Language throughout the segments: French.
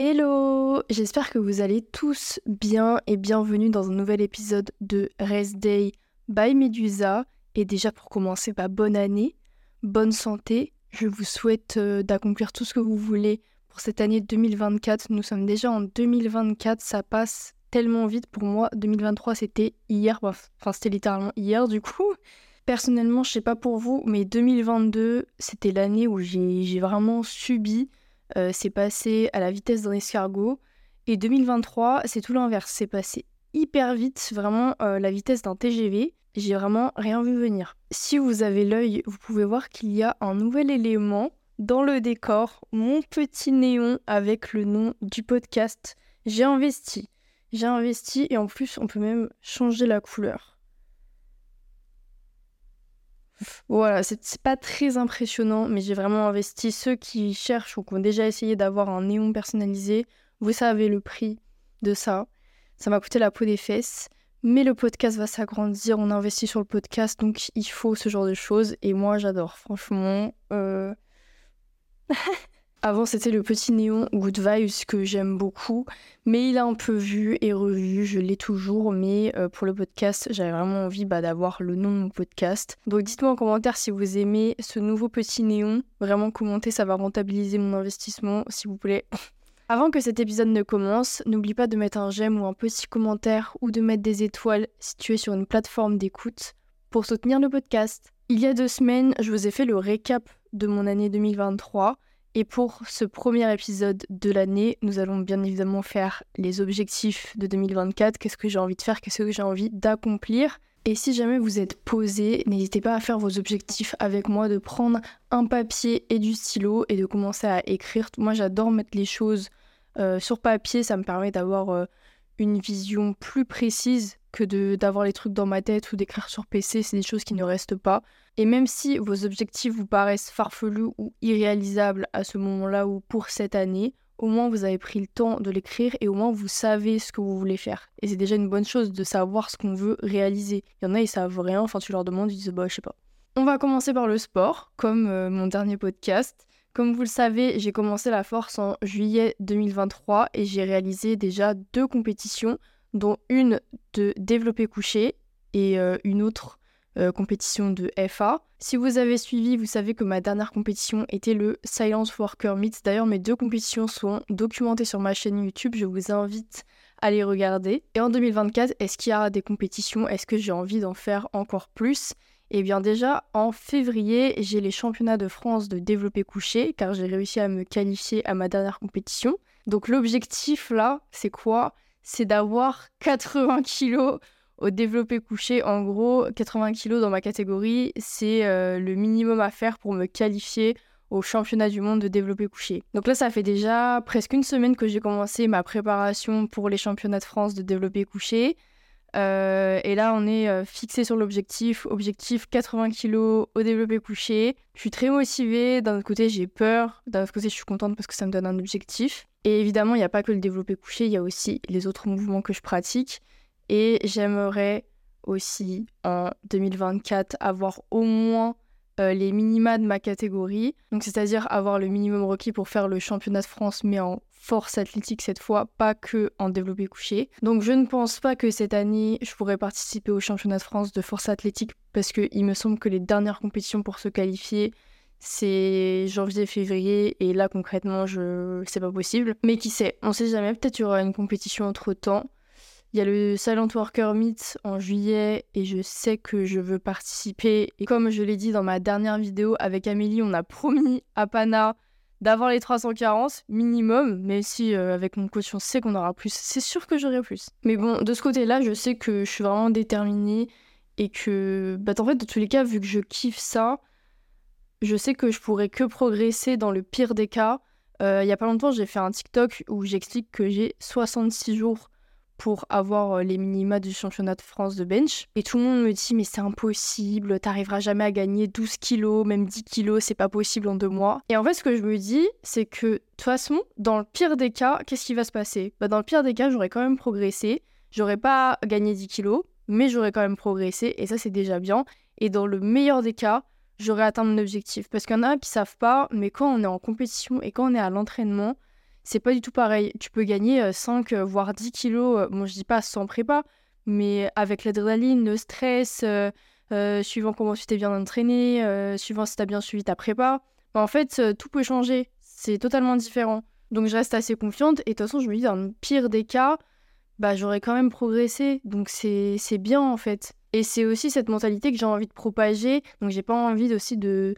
Hello J'espère que vous allez tous bien et bienvenue dans un nouvel épisode de Rest Day by Medusa. Et déjà pour commencer, bah, bonne année, bonne santé. Je vous souhaite euh, d'accomplir tout ce que vous voulez pour cette année 2024. Nous sommes déjà en 2024, ça passe tellement vite pour moi. 2023 c'était hier, enfin c'était littéralement hier du coup. Personnellement, je sais pas pour vous, mais 2022 c'était l'année où j'ai vraiment subi euh, c'est passé à la vitesse d'un escargot. Et 2023, c'est tout l'inverse. C'est passé hyper vite, vraiment euh, la vitesse d'un TGV. J'ai vraiment rien vu venir. Si vous avez l'œil, vous pouvez voir qu'il y a un nouvel élément dans le décor, mon petit néon avec le nom du podcast. J'ai investi. J'ai investi et en plus, on peut même changer la couleur. Voilà, c'est pas très impressionnant, mais j'ai vraiment investi. Ceux qui cherchent ou qui ont déjà essayé d'avoir un néon personnalisé, vous savez le prix de ça. Ça m'a coûté la peau des fesses. Mais le podcast va s'agrandir, on investit sur le podcast, donc il faut ce genre de choses. Et moi, j'adore, franchement. Euh... Avant, c'était le petit néon Good Vibes que j'aime beaucoup, mais il a un peu vu et revu, je l'ai toujours, mais euh, pour le podcast, j'avais vraiment envie bah, d'avoir le nom de mon podcast. Donc dites-moi en commentaire si vous aimez ce nouveau petit néon. Vraiment commentez, ça va rentabiliser mon investissement, s'il vous plaît. Avant que cet épisode ne commence, n'oublie pas de mettre un j'aime ou un petit commentaire ou de mettre des étoiles si tu es sur une plateforme d'écoute pour soutenir le podcast. Il y a deux semaines, je vous ai fait le récap de mon année 2023 et pour ce premier épisode de l'année, nous allons bien évidemment faire les objectifs de 2024. Qu'est-ce que j'ai envie de faire Qu'est-ce que j'ai envie d'accomplir Et si jamais vous êtes posé, n'hésitez pas à faire vos objectifs avec moi, de prendre un papier et du stylo et de commencer à écrire. Moi, j'adore mettre les choses euh, sur papier. Ça me permet d'avoir euh, une vision plus précise que d'avoir les trucs dans ma tête ou d'écrire sur PC. C'est des choses qui ne restent pas. Et même si vos objectifs vous paraissent farfelus ou irréalisables à ce moment-là ou pour cette année, au moins vous avez pris le temps de l'écrire et au moins vous savez ce que vous voulez faire. Et c'est déjà une bonne chose de savoir ce qu'on veut réaliser. Il y en a, ils savent rien, enfin tu leur demandes, ils disent bah je sais pas. On va commencer par le sport, comme euh, mon dernier podcast. Comme vous le savez, j'ai commencé la force en juillet 2023 et j'ai réalisé déjà deux compétitions, dont une de développé couché et euh, une autre euh, compétition de FA. Si vous avez suivi, vous savez que ma dernière compétition était le Silence Worker Meets. D'ailleurs, mes deux compétitions sont documentées sur ma chaîne YouTube. Je vous invite à les regarder. Et en 2024, est-ce qu'il y a des compétitions? Est-ce que j'ai envie d'en faire encore plus? Eh bien déjà, en février, j'ai les championnats de France de développé couché, car j'ai réussi à me qualifier à ma dernière compétition. Donc l'objectif là, c'est quoi? C'est d'avoir 80 kilos au développé couché, en gros, 80 kg dans ma catégorie, c'est euh, le minimum à faire pour me qualifier au championnat du monde de développé couché. Donc là, ça fait déjà presque une semaine que j'ai commencé ma préparation pour les championnats de France de développé couché. Euh, et là, on est euh, fixé sur l'objectif. Objectif 80 kg au développé couché. Je suis très motivée. D'un autre côté, j'ai peur. D'un autre côté, je suis contente parce que ça me donne un objectif. Et évidemment, il n'y a pas que le développé couché, il y a aussi les autres mouvements que je pratique. Et j'aimerais aussi en 2024 avoir au moins euh, les minima de ma catégorie. Donc c'est-à-dire avoir le minimum requis pour faire le championnat de France mais en force athlétique cette fois, pas que en développé couché. Donc je ne pense pas que cette année je pourrais participer au championnat de France de force athlétique parce qu'il me semble que les dernières compétitions pour se qualifier c'est janvier-février et là concrètement je c'est pas possible. Mais qui sait, on sait jamais, peut-être il y aura une compétition entre temps. Il y a le Silent Worker Meet en juillet et je sais que je veux participer. Et comme je l'ai dit dans ma dernière vidéo avec Amélie, on a promis à Pana d'avoir les 340 minimum, mais si euh, avec mon coach on sait qu'on aura plus, c'est sûr que j'aurai plus. Mais bon, de ce côté-là, je sais que je suis vraiment déterminée et que, bah en fait, de tous les cas, vu que je kiffe ça, je sais que je pourrais que progresser dans le pire des cas. Euh, il y a pas longtemps, j'ai fait un TikTok où j'explique que j'ai 66 jours pour avoir euh, les minima du championnat de France de bench. Et tout le monde me dit mais c'est impossible, t'arriveras jamais à gagner 12 kilos, même 10 kilos, c'est pas possible en deux mois. Et en fait ce que je me dis c'est que de toute façon, dans le pire des cas, qu'est-ce qui va se passer? Bah, Dans le pire des cas, j'aurais quand même progressé, j'aurais pas gagné 10 kilos, mais j'aurais quand même progressé et ça c'est déjà bien. Et dans le meilleur des cas, j'aurais atteint mon objectif. Parce qu'il y en a qui savent pas, mais quand on est en compétition et quand on est à l'entraînement, c'est pas du tout pareil. Tu peux gagner 5 voire 10 kilos, bon je dis pas sans prépa, mais avec l'adrénaline, le stress, suivant comment tu t'es bien entraîné, suivant si tu as bien suivi ta prépa. Bah, en fait, tout peut changer. C'est totalement différent. Donc je reste assez confiante et de toute façon, je me dis dans le pire des cas, bah j'aurais quand même progressé. Donc c'est bien en fait. Et c'est aussi cette mentalité que j'ai envie de propager. Donc j'ai pas envie aussi de,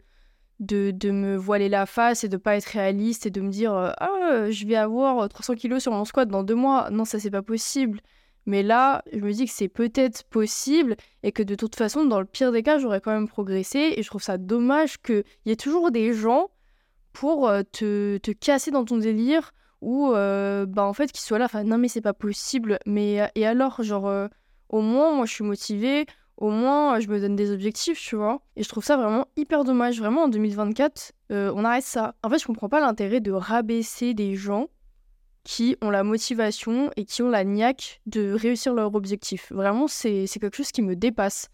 de, de, me voiler la face et de pas être réaliste et de me dire ah je vais avoir 300 kilos sur mon squat dans deux mois. Non, ça c'est pas possible. Mais là, je me dis que c'est peut-être possible et que de toute façon, dans le pire des cas, j'aurais quand même progressé. Et je trouve ça dommage qu'il y ait toujours des gens pour euh, te, te, casser dans ton délire ou euh, bah en fait qu'ils soient là non mais c'est pas possible mais euh, et alors genre au moins moi je suis motivée au moins je me donne des objectifs tu vois. Et je trouve ça vraiment hyper dommage. Vraiment en 2024 on arrête ça. En fait je comprends pas l'intérêt de rabaisser des gens qui ont la motivation et qui ont la niaque de réussir leur objectif. Vraiment c'est quelque chose qui me dépasse.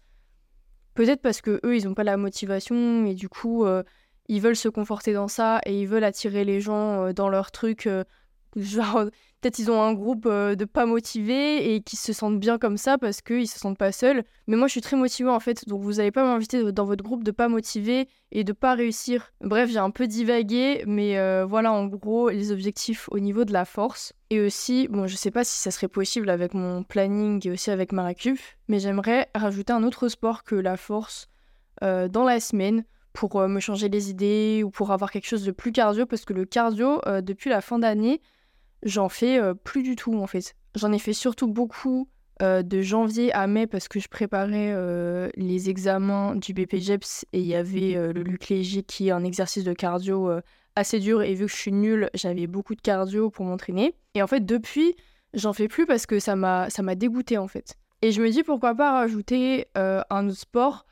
Peut-être parce que eux ils ont pas la motivation et du coup ils veulent se conforter dans ça et ils veulent attirer les gens euh, dans leur truc. Euh, genre, peut-être ils ont un groupe euh, de pas motivés et qui se sentent bien comme ça parce qu'ils se sentent pas seuls. Mais moi, je suis très motivée en fait, donc vous n'allez pas m'inviter dans votre groupe de pas motivés et de pas réussir. Bref, j'ai un peu divagué, mais voilà en gros les objectifs au niveau de la force. Et aussi, bon, je sais pas si ça serait possible avec mon planning et aussi avec ma récup, mais j'aimerais rajouter un autre sport que la force dans la semaine pour euh, me changer les idées ou pour avoir quelque chose de plus cardio parce que le cardio, euh, depuis la fin d'année, j'en fais plus du tout en fait. J'en ai fait surtout beaucoup de janvier à mai parce que je préparais les examens du BPGEPS et il y avait le Luc Léger qui est un exercice de cardio assez dur et vu que je suis nulle, j'avais beaucoup de cardio pour m'entraîner. Et en fait, depuis, j'en fais plus parce que ça m'a dégoûté en fait. Et je me dis pourquoi pas rajouter un autre sport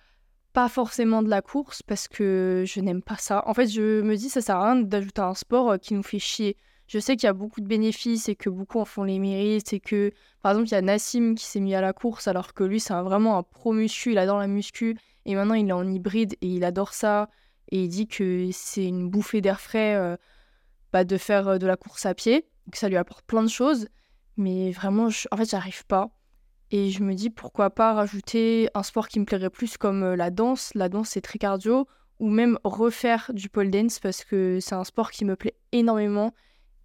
pas forcément de la course parce que je n'aime pas ça. En fait, je me dis ça sert à rien d'ajouter un sport qui nous fait chier. Je sais qu'il y a beaucoup de bénéfices et que beaucoup en font les mérites et que par exemple, il y a Nassim qui s'est mis à la course alors que lui c'est vraiment un pro muscu, il adore la muscu et maintenant il est en hybride et il adore ça et il dit que c'est une bouffée d'air frais euh, bah, de faire euh, de la course à pied, que ça lui apporte plein de choses mais vraiment en fait, j'arrive pas. Et je me dis pourquoi pas rajouter un sport qui me plairait plus comme euh, la danse. La danse, c'est très cardio. Ou même refaire du pole dance parce que c'est un sport qui me plaît énormément.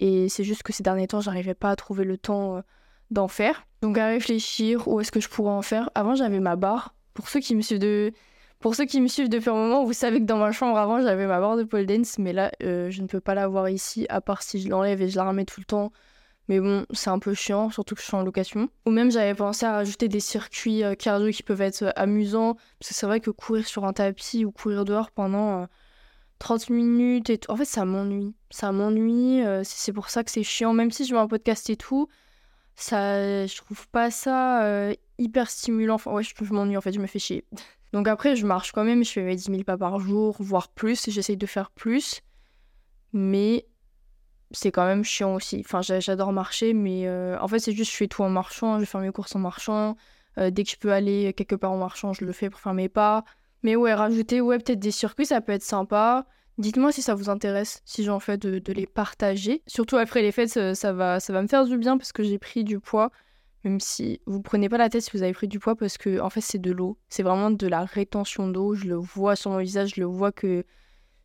Et c'est juste que ces derniers temps, j'arrivais pas à trouver le temps euh, d'en faire. Donc à réfléchir où est-ce que je pourrais en faire? Avant, j'avais ma barre. Pour ceux qui me suivent de... Pour ceux qui me suivent depuis un moment, vous savez que dans ma chambre avant, j'avais ma barre de pole dance, mais là, euh, je ne peux pas la voir ici, à part si je l'enlève et je la remets tout le temps mais bon, c'est un peu chiant, surtout que je suis en location. Ou même j'avais pensé à rajouter des circuits euh, cardio qui peuvent être amusants. Parce que c'est vrai que courir sur un tapis ou courir dehors pendant 30 euh, minutes et tout. En fait, ça m'ennuie. Ça m'ennuie. c'est pour ça que c'est chiant. Même si je mets un podcast et tout, ça, je trouve pas ça hyper stimulant. Enfin, ouais, je, je m'ennuie en fait, je me fais chier. Donc après, je marche quand même. Je fais mes 10 000 pas par jour, voire plus. J'essaye de faire plus. Mais c'est quand même chiant aussi. Enfin, j'adore marcher, mais euh, en fait, c'est juste je fais tout en marchant, je fais mes courses en marchant. Euh, dès que je peux aller quelque part en marchant, je le fais pour faire mes pas. Mais ouais, rajouter ouais, peut-être des circuits, ça peut être sympa. Dites-moi si ça vous intéresse, si j'en fais de, les partager. Surtout après les fêtes, ça, va, ça va me faire du bien parce que j'ai pris du poids. Même si vous prenez pas la tête si vous avez pris du poids parce que en fait c'est de l'eau. C'est vraiment de la rétention d'eau. Je le vois sur mon visage, je le vois que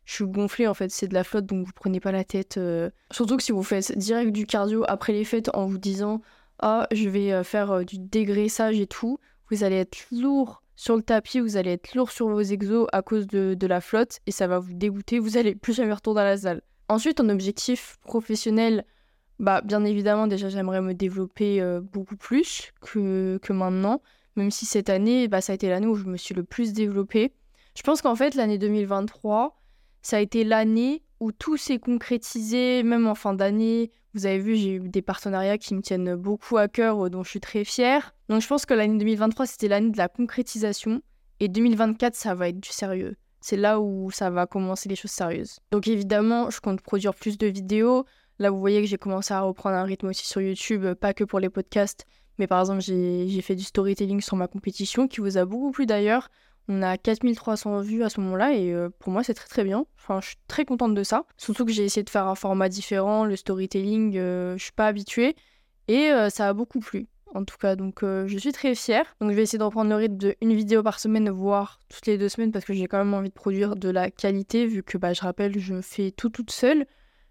je suis gonflée en fait, c'est de la flotte donc vous prenez pas la tête. Euh. Surtout que si vous faites direct du cardio après les fêtes en vous disant ah je vais euh, faire euh, du dégraissage et tout, vous allez être lourd sur le tapis, vous allez être lourd sur vos exos à cause de, la flotte et ça va vous dégoûter, vous allez plus jamais retourner à la salle. Ensuite en objectif professionnel, bah bien évidemment déjà j'aimerais me développer beaucoup plus que, que maintenant, même si cette année bah, ça a été l'année où je me suis le plus développée. Je pense qu'en fait l'année 2023 ça a été l'année où tout s'est concrétisé, même en fin d'année. Vous avez vu, j'ai eu des partenariats qui me tiennent beaucoup à cœur, euh, dont je suis très fière. Donc je pense que l'année 2023, c'était l'année de la concrétisation. Et 2024, ça va être du sérieux. C'est là où ça va commencer les choses sérieuses. Donc évidemment, je compte produire plus de vidéos. Là, vous voyez que j'ai commencé à reprendre un rythme aussi sur YouTube, pas que pour les podcasts, mais par exemple, j'ai fait du storytelling sur ma compétition, qui vous a beaucoup plu d'ailleurs. On a 4300 vues à ce moment-là et euh, pour moi c'est très très bien. Enfin, je suis très contente de ça. Surtout que j'ai essayé de faire un format différent, le storytelling, je suis pas habituée et ça a beaucoup plu en tout cas. Donc je suis très fière. Donc je vais essayer de reprendre le rythme de une vidéo par semaine, voire toutes les deux semaines, parce que j'ai quand même envie de produire de la qualité, vu que bah, je rappelle, je fais tout toute seule,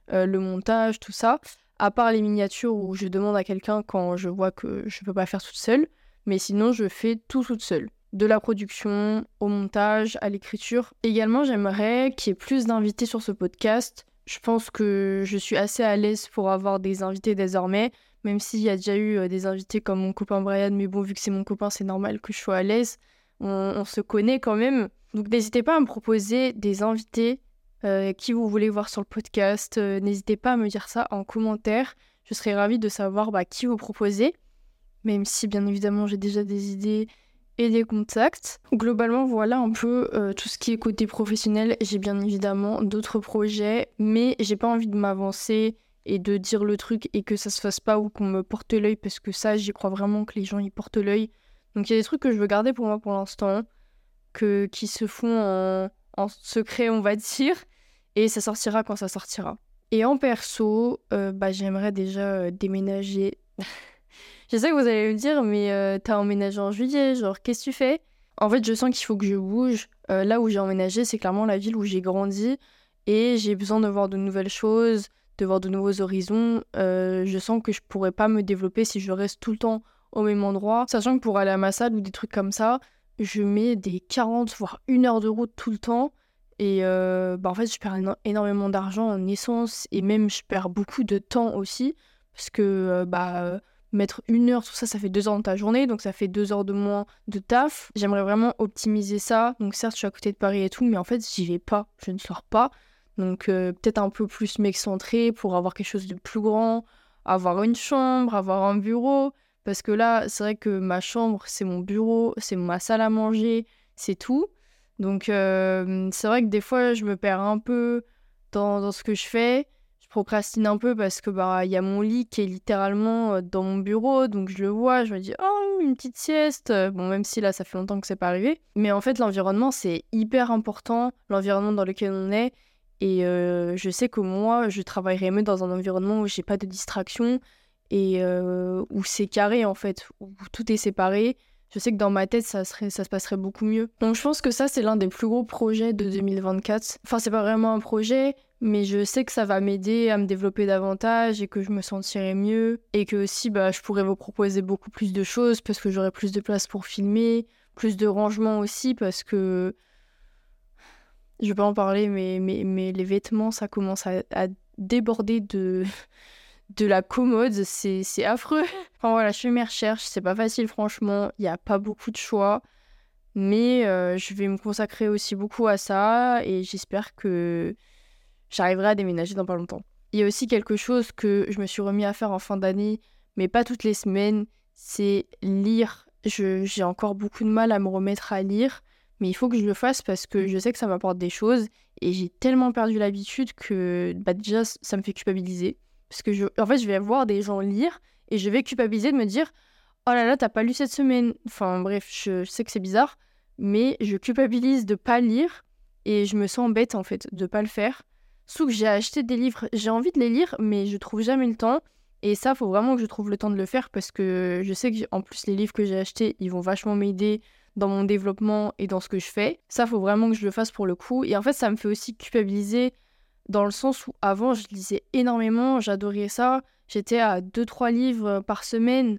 le montage, tout ça. À part les miniatures où je demande à quelqu'un quand je vois que je peux pas faire toute seule. Mais sinon, je fais tout toute seule. De la production, au montage, à l'écriture. Également, j'aimerais qu'il y ait plus d'invités sur ce podcast. Je pense que je suis assez à l'aise pour avoir des invités désormais même s'il y a déjà eu euh, des invités comme mon copain Brian, mais bon, vu que c'est mon copain, c'est normal que je sois à l'aise. On, se connaît quand même. Donc n'hésitez pas à me proposer des invités euh, qui vous voulez voir sur le podcast. Euh, n'hésitez pas à me dire ça en commentaire. Je serais ravie de savoir bah, qui vous proposez, même si bien évidemment j'ai déjà des idées et des contacts. Globalement, voilà un peu tout ce qui est côté professionnel. J'ai bien évidemment d'autres projets, mais j'ai pas envie de m'avancer et de dire le truc et que ça se fasse pas ou qu'on me porte l'œil parce que ça, j'y crois vraiment que les gens y portent l'œil. Donc il y a des trucs que je veux garder pour moi pour l'instant, que qui se font en, en, secret, on va dire, et ça sortira quand ça sortira. Et en perso, euh, bah, j'aimerais déjà euh, déménager. je sais que vous allez me dire, mais euh, t'as emménagé en juillet, genre qu'est-ce que tu fais? En fait, je sens qu'il faut que je bouge. là où j'ai emménagé, c'est clairement la ville où j'ai grandi et j'ai besoin de voir de nouvelles choses, de voir de nouveaux horizons. Euh, je sens que je pourrais pas me développer si je reste tout le temps au même endroit. Sachant que pour aller à ma salle ou des trucs comme ça, je mets des 40 voire une heure de route tout le temps. Et euh, bah en fait, je perds énormément d'argent en essence et même je perds beaucoup de temps aussi. Parce que euh, bah, mettre une heure, tout ça, ça fait deux heures de ta journée, donc ça fait deux heures de moins de taf. J'aimerais vraiment optimiser ça. Donc certes, je suis à côté de Paris et tout, mais en fait, j'y vais pas, je ne sors pas. Donc euh, peut-être un peu plus m'excentrer pour avoir quelque chose de plus grand, avoir une chambre, avoir un bureau. Parce que là, c'est vrai que ma chambre, c'est mon bureau, c'est ma salle à manger, c'est tout. Donc euh, c'est vrai que des fois, je me perds un peu dans, dans, ce que je fais. Je procrastine un peu parce que bah il y a mon lit qui est littéralement euh, dans mon bureau, donc je le vois, je me dis oh une petite sieste. Bon même si là ça fait longtemps que c'est pas arrivé, mais en fait l'environnement c'est hyper important, l'environnement dans lequel on est et euh, je sais que moi, je travaillerais mieux dans un environnement où j'ai pas de distraction et euh, où c'est carré en fait, où tout est séparé. Je sais que dans ma tête, ça, serait, ça se passerait beaucoup mieux. Donc je pense que ça, c'est l'un des plus gros projets de 2024. Enfin, c'est pas vraiment un projet, mais je sais que ça va m'aider à me développer davantage et que je me sentirai mieux. Et que aussi, bah, je pourrais vous proposer beaucoup plus de choses parce que j'aurai plus de place pour filmer, plus de rangement aussi parce que je vais pas en parler, mais, mais, mais les vêtements, ça commence à, déborder de, de la commode. C'est affreux. Enfin voilà, je fais mes recherches. C'est pas facile, franchement. Il n'y a pas beaucoup de choix. Mais euh, je vais me consacrer aussi beaucoup à ça et j'espère que j'arriverai à déménager dans pas longtemps. Il y a aussi quelque chose que je me suis remis à faire en fin d'année, mais pas toutes les semaines, c'est lire. J'ai encore beaucoup de mal à me remettre à lire mais il faut que je le fasse parce que je sais que ça m'apporte des choses et j'ai tellement perdu l'habitude que bah, déjà ça me fait culpabiliser parce que je, en fait je vais voir des gens lire et je vais culpabiliser de me dire oh là là t'as pas lu cette semaine enfin bref je, sais que c'est bizarre mais je culpabilise de pas lire et je me sens bête en fait de pas le faire Sauf que j'ai acheté des livres j'ai envie de les lire mais je trouve jamais le temps et ça faut vraiment que je trouve le temps de le faire parce que je sais que en plus les livres que j'ai achetés ils vont vachement m'aider dans mon développement et dans ce que je fais. Ça, faut vraiment que je le fasse pour le coup. Et en fait, ça me fait aussi culpabiliser dans le sens où avant, je lisais énormément, j'adorais ça. J'étais à 2-3 livres par semaine.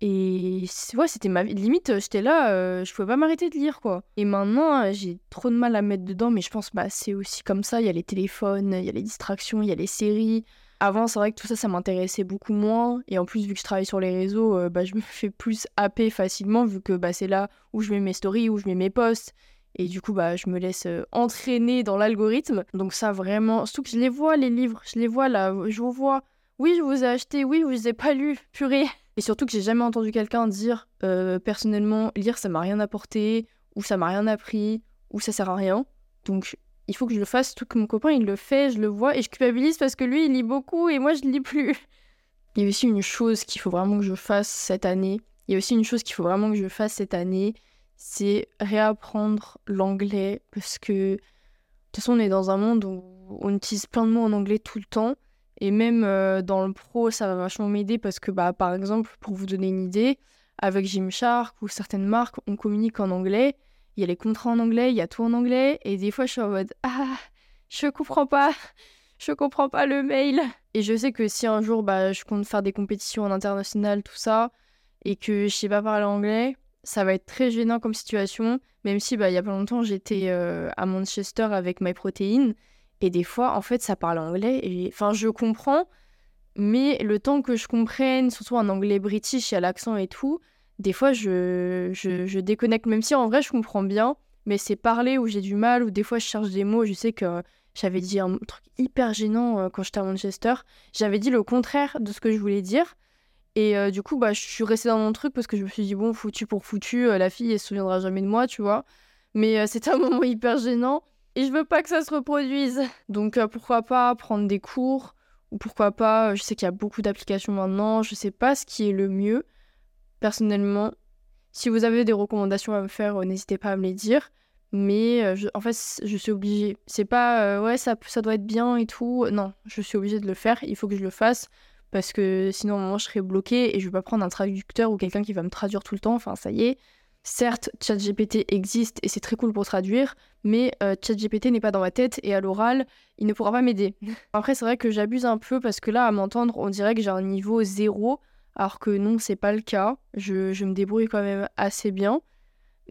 Et ouais, c'était ma limite, j'étais là, euh, je pouvais pas m'arrêter de lire quoi. Et maintenant, j'ai trop de mal à mettre dedans, mais je pense bah c'est aussi comme ça, il y a les téléphones, il y a les distractions, il y a les séries, avant, c'est vrai que tout ça, ça m'intéressait beaucoup moins. Et en plus, vu que je travaille sur les réseaux, euh, bah, je me fais plus happer facilement, vu que bah, c'est là où je mets mes stories, où je mets mes posts. Et du coup, bah, je me laisse euh, entraîner dans l'algorithme. Donc ça, vraiment, surtout que je les vois, les livres, je les vois là, je vous vois. Oui, je vous ai acheté, oui, je vous ai pas lu, purée. Et surtout que j'ai jamais entendu quelqu'un dire, euh, personnellement, lire, ça m'a rien apporté, ou ça m'a rien appris, ou ça sert à rien. Donc il faut que je le fasse, tout que mon copain il le fait, je le vois et je culpabilise parce que lui il lit beaucoup et moi je lis plus. Il y a aussi une chose qu'il faut vraiment que je fasse cette année. Il y a aussi une chose qu'il faut vraiment que je fasse cette année, c'est réapprendre l'anglais parce que de toute façon, on est dans un monde où on utilise plein de mots en anglais tout le temps. Et même euh, dans le pro, ça va vachement m'aider parce que, bah, par exemple, pour vous donner une idée, avec Gymshark ou certaines marques, on communique en anglais. Il y a les contrats en anglais, il y a tout en anglais. Et des fois, je suis en mode Ah, je comprends pas, je comprends pas le mail. Et je sais que si un jour, bah, je compte faire des compétitions en international, tout ça, et que je sais pas parler anglais, ça va être très gênant comme situation, même si bah, il y a pas longtemps j'étais euh, à Manchester avec MyProtein et des fois en fait ça parle anglais et enfin je comprends mais le temps que je comprenne surtout en anglais british il y a l'accent et tout des fois je, je, déconnecte. Même si en vrai je comprends bien mais c'est parler où j'ai du mal ou des fois je cherche des mots. Je sais que j'avais dit un truc hyper gênant euh, quand j'étais à Manchester. J'avais dit le contraire de ce que je voulais dire. Et euh, du coup, bah, je suis restée dans mon truc parce que je me suis dit, bon, foutu pour foutu, euh, la fille, elle se souviendra jamais de moi, tu vois. Mais euh, c'était un moment hyper gênant et je veux pas que ça se reproduise. Donc pourquoi pas prendre des cours ou pourquoi pas, je sais qu'il y a beaucoup d'applications maintenant, je sais pas ce qui est le mieux. Personnellement, si vous avez des recommandations à me faire, n'hésitez pas à me les dire. Mais en fait, je suis obligée. C'est pas, ouais, ça, ça doit être bien et tout. Non, je suis obligée de le faire. Il faut que je le fasse parce que sinon, moment, je serais bloquée et je vais pas prendre un traducteur ou quelqu'un qui va me traduire tout le temps. Enfin, ça y est. Certes, ChatGPT existe et c'est très cool pour traduire, mais euh, ChatGPT n'est pas dans ma tête et à l'oral, il ne pourra pas m'aider. Après, c'est vrai que j'abuse un peu parce que là, à m'entendre, on dirait que j'ai un niveau zéro, alors que non, c'est pas le cas. Je, me débrouille quand même assez bien,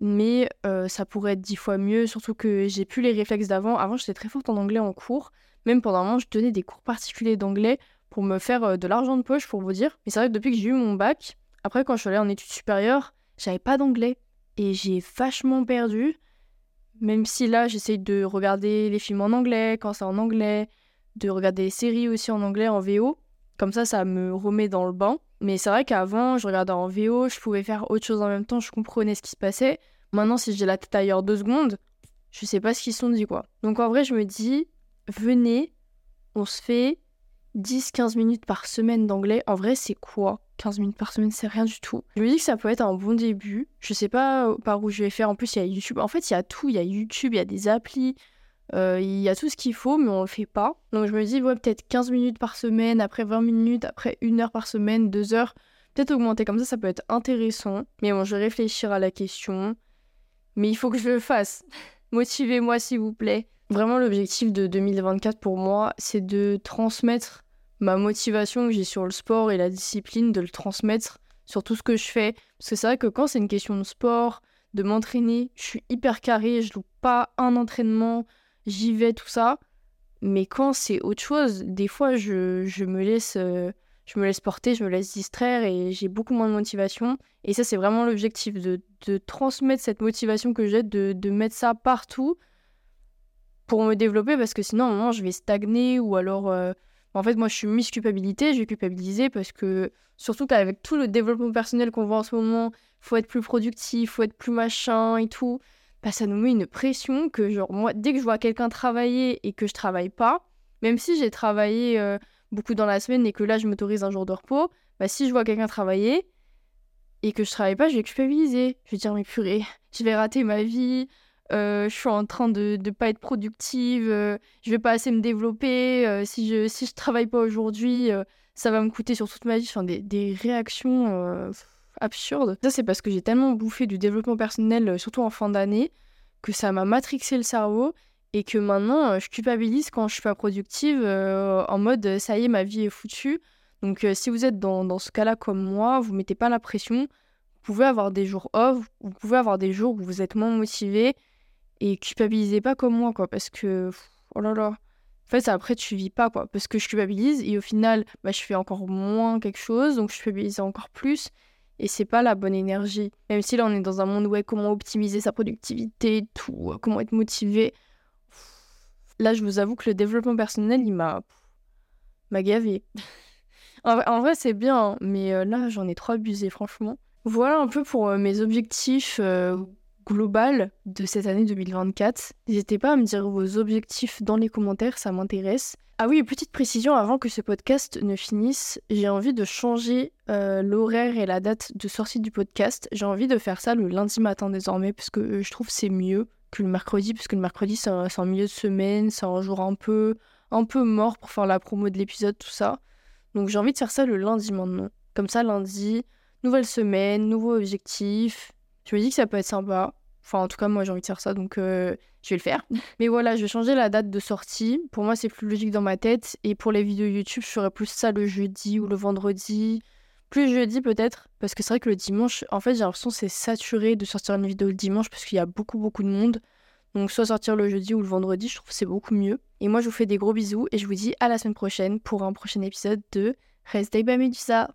mais euh, ça pourrait être dix fois mieux, surtout que j'ai plus les réflexes d'avant. Avant, j'étais très forte en anglais en cours. Même pendant un moment, je donnais des cours particuliers d'anglais pour me faire euh, de l'argent de poche, pour vous dire. Mais c'est vrai que depuis que j'ai eu mon bac, après, quand je suis allée en études supérieures, j'avais pas d'anglais. Et j'ai vachement perdu. Même si là, j'essaye de regarder les films en anglais, quand c'est en anglais, de regarder les séries aussi en anglais, en VO. Comme ça, ça me remet dans le bain. Mais c'est vrai qu'avant, je regardais en VO, je pouvais faire autre chose en même temps, je comprenais ce qui se passait. Maintenant, si j'ai la tête ailleurs deux secondes, je sais pas ce qu'ils sont dit, quoi. Donc en vrai, je me dis, venez, on se fait 10-15 minutes par semaine d'anglais, en vrai, c'est quoi? 15 minutes par semaine, c'est rien du tout. Je me dis que ça peut être un bon début. Je sais pas euh, par où je vais faire. En plus, il y a YouTube. En fait, il y a tout. Il y a YouTube, il y a des applis. Euh, il y a tout ce qu'il faut, mais on le fait pas. Donc je me dis, ouais, peut-être 15 minutes par semaine, après 20 minutes, après 1 heure par semaine, 2 heures. Peut-être augmenter comme ça, ça peut être intéressant. Mais bon, je vais réfléchir à la question. Mais il faut que je le fasse. Motivez-moi, s'il vous plaît. Vraiment, l'objectif de 2024 pour moi, c'est de transmettre ma motivation que j'ai sur le sport et la discipline, de le transmettre sur tout ce que je fais. Parce que c'est vrai que quand c'est une question de sport, de m'entraîner, je suis hyper carré, je loupe pas un entraînement, j'y vais, tout ça. Mais quand c'est autre chose, des fois, je, me laisse... Euh, je me laisse porter, je me laisse distraire et j'ai beaucoup moins de motivation. Et ça, c'est vraiment l'objectif, de, de, transmettre cette motivation que j'ai, de, de, mettre ça partout pour me développer, parce que sinon, à un moment, je vais stagner ou alors euh, en fait, moi, je suis mise culpabilité, je vais culpabiliser parce que, surtout qu'avec tout le développement personnel qu'on voit en ce moment, faut être plus productif, faut être plus machin et tout, bah, ça nous met une pression que, genre, moi, dès que je vois quelqu'un travailler et que je travaille pas, même si j'ai travaillé euh, beaucoup dans la semaine et que là, je m'autorise un jour de repos, bah, si je vois quelqu'un travailler et que je travaille pas, je vais culpabiliser. Je vais dire, mais purée, je vais rater ma vie, euh, je suis en train de ne pas être productive, euh, je vais pas assez me développer, euh, si, je, si je travaille pas aujourd'hui, ça va me coûter sur toute ma vie. Enfin, des, des réactions absurdes. Ça, c'est parce que j'ai tellement bouffé du développement personnel, surtout en fin d'année, que ça m'a matrixé le cerveau et que maintenant, je culpabilise quand je suis pas productive en mode ça y est, ma vie est foutue. Donc, si vous êtes dans, dans ce cas-là comme moi, vous mettez pas la pression. Vous pouvez avoir des jours off, vous pouvez avoir des jours où vous êtes moins motivé et culpabilisez pas comme moi, quoi, parce que, oh là là. En fait, après, tu vis pas, quoi, parce que je culpabilise et au final, bah, je fais encore moins quelque chose, donc je culpabilise encore plus et c'est pas la bonne énergie. Même si là, on est dans un monde où comment optimiser sa productivité, tout, euh, comment être motivé. Là, je vous avoue que le développement personnel, il m'a m'a gavé. en vrai, c'est bien, hein, mais euh, là, j'en ai trop abusé, franchement. Voilà un peu pour euh, mes objectifs global de cette année 2024. N'hésitez pas à me dire vos objectifs dans les commentaires, ça m'intéresse. Ah oui, petite précision avant que ce podcast ne finisse, j'ai envie de changer euh, l'horaire et la date de sortie du podcast. J'ai envie de faire ça le lundi matin désormais parce que euh, je trouve c'est mieux que le mercredi parce que le mercredi c'est un, milieu de semaine, c'est un jour un peu un peu mort pour faire la promo de l'épisode tout ça. Donc j'ai envie de faire ça le lundi maintenant. Comme ça lundi, nouvelle semaine, nouveau objectif. Je me dis que ça peut être sympa. Enfin, en tout cas, moi, j'ai envie de faire ça, donc euh, je vais le faire. Mais voilà, je vais changer la date de sortie. Pour moi, c'est plus logique dans ma tête. Et pour les vidéos YouTube, je ferai plus ça le jeudi ou le vendredi. Plus jeudi, peut-être. Parce que c'est vrai que le dimanche, en fait, j'ai l'impression que c'est saturé de sortir une vidéo le dimanche parce qu'il y a beaucoup, beaucoup de monde. Donc, soit sortir le jeudi ou le vendredi, je trouve que c'est beaucoup mieux. Et moi, je vous fais des gros bisous et je vous dis à la semaine prochaine pour un prochain épisode de Reste by Medusa.